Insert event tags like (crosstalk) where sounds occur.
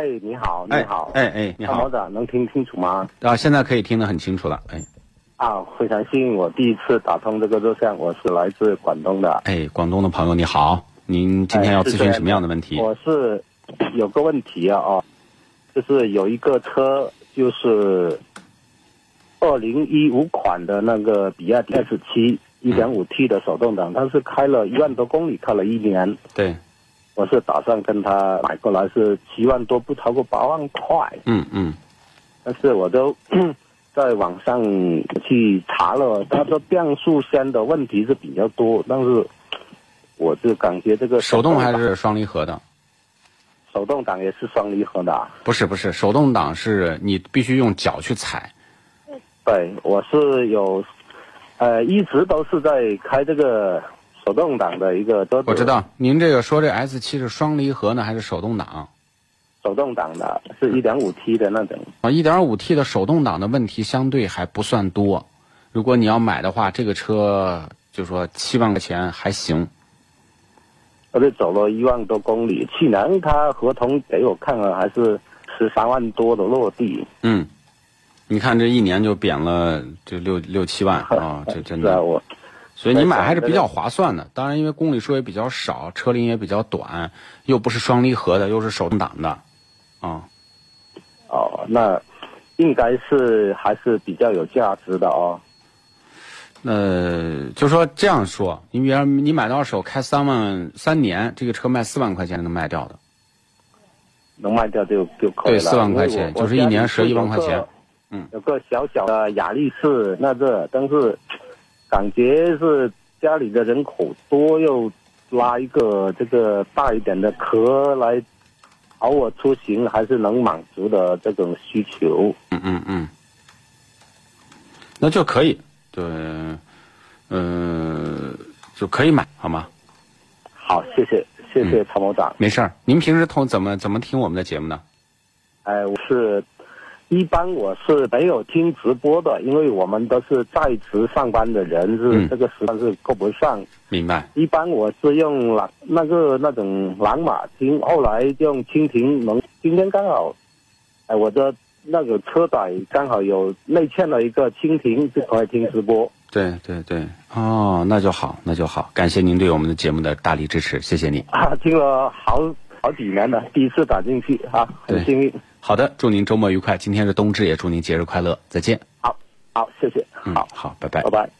哎，你好，你好，哎哎，你好，参谋长，能听清楚吗？啊，现在可以听得很清楚了，哎，啊，非常幸运，我第一次打通这个热线，我是来自广东的。哎，广东的朋友你好，您今天要咨询什么样的问题？我是有个问题啊，哦，就是有一个车，就是二零一五款的那个比亚迪 S 七一点五 T 的手动挡，它是开了一万多公里，开了一年。对。我是打算跟他买过来是七万多，不超过八万块。嗯嗯，但是我都 (coughs) 在网上去查了，他说变速箱的问题是比较多，但是 (coughs) 我就感觉这个手动还是双离合的，手动挡也是双离合的。不是不是，手动挡是你必须用脚去踩。对，我是有，呃，一直都是在开这个。手动挡的一个，我知道您这个说这 S 七是双离合呢还是手动挡？手动挡的是一点五 T 的那种啊，一点五 T 的手动挡的问题相对还不算多。如果你要买的话，这个车就说七万块钱还行。我这走了一万多公里，去年他合同给我看了，还是十三万多的落地。嗯，你看这一年就贬了这六六七万啊，这真的。(laughs) 我。所以你买还是比较划算的，当然因为公里数也比较少，车龄也比较短，又不是双离合的，又是手动挡的，啊。哦，那应该是还是比较有价值的哦。那就说这样说，你比方你买到手开三万三年，这个车卖四万块钱能卖掉的。能卖掉就就可以了。对，四万块钱就是一年十一万块钱。嗯。有个小小的雅力士，那个但是。感觉是家里的人口多，又拉一个这个大一点的壳来偶尔出行，还是能满足的这种需求。嗯嗯嗯，那就可以，对，嗯，就可以买，好吗？好，谢谢，谢谢参谋长。没事儿，您平时通怎么怎么听我们的节目呢？哎，我是。一般我是没有听直播的，因为我们都是在职上班的人，是这个时段是够不上。明白。一般我是用蓝那个那种蓝马听，后来用蜻蜓。能今天刚好，哎，我的那个车载刚好有内嵌了一个蜻蜓，就可以听直播。对对对，哦，那就好，那就好。感谢您对我们的节目的大力支持，谢谢你。啊，听了好好几年了，第一次打进去啊，很幸运。好的，祝您周末愉快。今天是冬至，也祝您节日快乐。再见。好，好，谢谢。好，好，拜拜，拜拜。